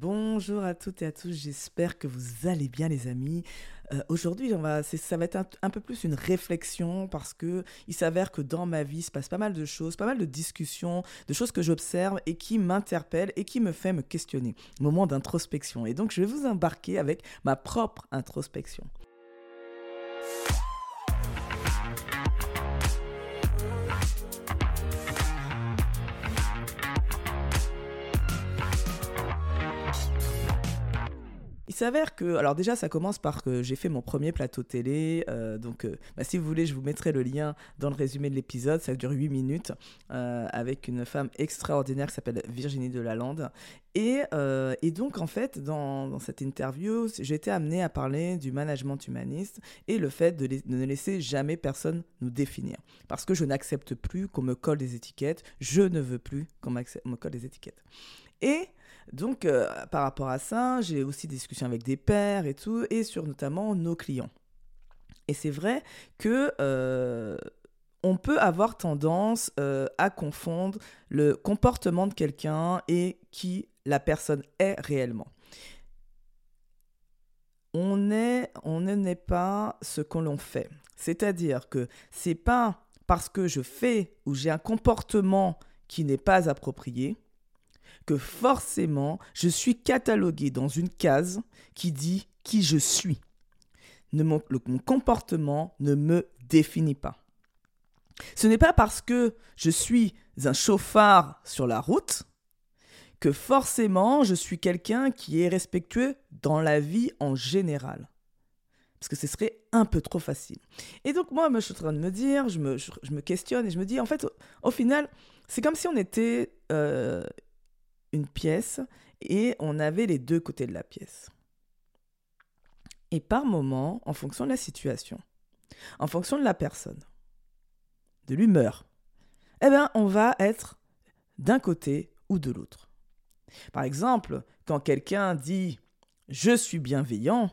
Bonjour à toutes et à tous, j'espère que vous allez bien les amis. Euh, aujourd'hui, ça va être un, peu plus une réflexion parce que il s'avère que dans ma vie, il se passe pas mal de choses, pas mal de discussions, de choses que j'observe et qui m'interpellent et qui me fait me questionner. Moment d'introspection. Et donc, je vais vous embarquer avec ma propre introspection. S'avère que, alors déjà, ça commence par que j'ai fait mon premier plateau télé. Euh, donc, euh, bah, si vous voulez, je vous mettrai le lien dans le résumé de l'épisode. Ça dure 8 minutes euh, avec une femme extraordinaire qui s'appelle Virginie Delalande. Et, et donc, en fait, dans, dans cette interview, j'ai été amenée à parler du management humaniste et le fait de, de ne laisser jamais personne nous définir. Parce que je n'accepte plus qu'on me colle des étiquettes. Je ne veux plus qu'on me colle des étiquettes. Et donc, euh, par rapport à ça, j'ai aussi des discussions avec des pairs et tout, et sur notamment nos clients. Et c'est vrai que euh, on peut avoir tendance euh, à confondre le comportement de quelqu'un et qui la personne est réellement. On est, on ne n'est pas ce qu'on l'on fait. C'est-à-dire que c'est pas parce que je fais ou j'ai un comportement qui n'est pas approprié forcément je suis catalogué dans une case qui dit qui je suis. mon, comportement ne me définit pas. Ce n'est pas parce que je suis un chauffard sur la route que forcément je suis quelqu'un qui est respectueux dans la vie en général. Parce que ce serait un peu trop facile. Et donc moi, je suis en train de me dire, je me, je, me questionne et je me dis, en fait, au, final, c'est comme si on était euh, une pièce et on avait les deux côtés de la pièce. Et par moment, en fonction de la situation, en fonction de la personne, de l'humeur, eh bien, on va être d'un côté ou de l'autre. Par exemple, quand quelqu'un dit je suis bienveillant,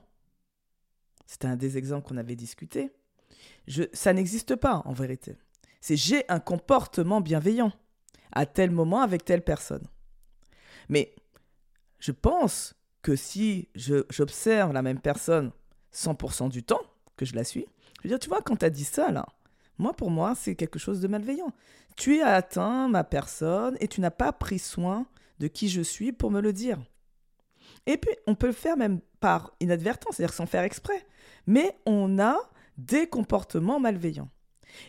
c'est un des exemples qu'on avait discuté, ça n'existe pas en vérité. C'est j'ai un comportement bienveillant à tel moment avec telle personne. Mais je pense que si j'observe la même personne 100% du temps que je la suis, je veux dire, tu vois, quand tu as dit ça, là, moi, pour moi, c'est quelque chose de malveillant. Tu as atteint ma personne et tu n'as pas pris soin de qui je suis pour me le dire. Et puis, on peut le faire même par inadvertance, c'est-à-dire sans faire exprès. Mais on a des comportements malveillants.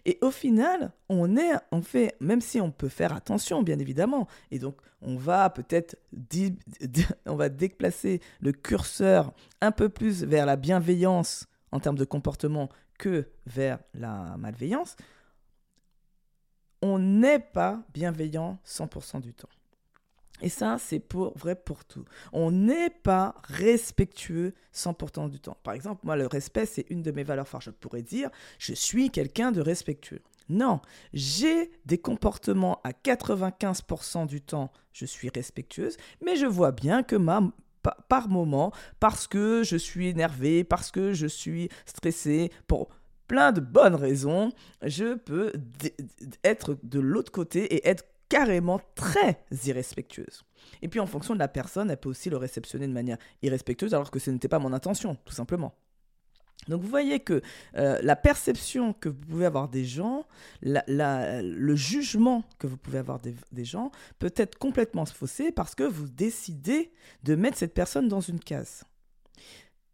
Et au final, on est, on fait, même si on peut faire attention, bien évidemment, et donc on va peut-être, on va déplacer le curseur un peu plus vers la bienveillance en termes de comportement que vers la malveillance, on n'est pas bienveillant 100% du temps. Et ça, c'est vrai pour tout. On n'est pas respectueux 100% du temps. Par exemple, moi, le respect, c'est une de mes valeurs fortes. Je pourrais dire, je suis quelqu'un de respectueux. Non, j'ai des comportements à 95% du temps, je suis respectueuse, mais je vois bien que par moment, parce que je suis énervé, parce que je suis stressé, pour plein de bonnes raisons, je peux être de l'autre côté et être carrément très irrespectueuse. Et puis en fonction de la personne, elle peut aussi le réceptionner de manière irrespectueuse alors que ce n'était pas mon intention, tout simplement. Donc vous voyez que euh, la perception que vous pouvez avoir des gens, le jugement que vous pouvez avoir des, gens peut être complètement faussé parce que vous décidez de mettre cette personne dans une case.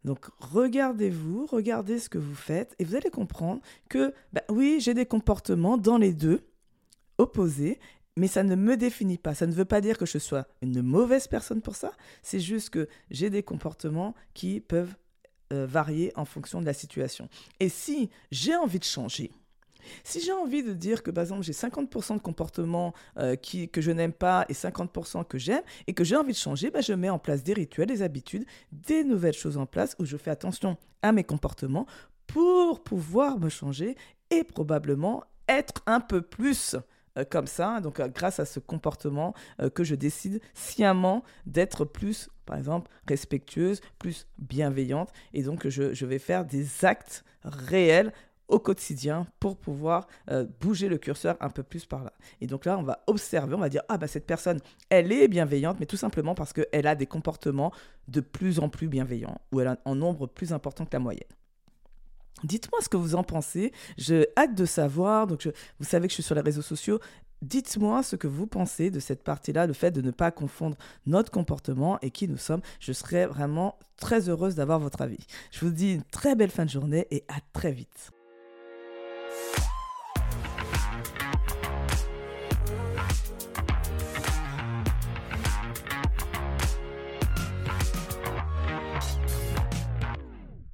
Donc regardez-vous, regardez ce que vous faites et vous allez comprendre que bah, oui, j'ai des comportements dans les deux opposés mais ça ne me définit pas. Ça ne veut pas dire que je sois une mauvaise personne pour ça. C'est juste que j'ai des comportements qui peuvent euh, varier en fonction de la situation. Et si j'ai envie de changer, si j'ai envie de dire que, par exemple, j'ai 50% de comportements euh, qui, que je n'aime pas et 50% que j'aime, et que j'ai envie de changer, bah, je mets en place des rituels, des habitudes, des nouvelles choses en place où je fais attention à mes comportements pour pouvoir me changer et probablement être un peu plus comme ça, donc euh, grâce à ce comportement euh, que je décide sciemment d'être plus, par exemple, respectueuse, plus bienveillante, et donc je, je vais faire des actes réels au quotidien pour pouvoir euh, bouger le curseur un peu plus par là. Et donc là, on va observer, on va dire, ah bah cette personne, elle est bienveillante, mais tout simplement parce qu'elle a des comportements de plus en plus bienveillants, ou elle a un nombre plus important que la moyenne. Dites-moi ce que vous en pensez. J'ai hâte de savoir. Donc, vous savez que je suis sur les réseaux sociaux. Dites-moi ce que vous pensez de cette partie-là, le fait de ne pas confondre notre comportement et qui nous sommes. Je serais vraiment très heureuse d'avoir votre avis. Je vous dis une très belle fin de journée et à très vite.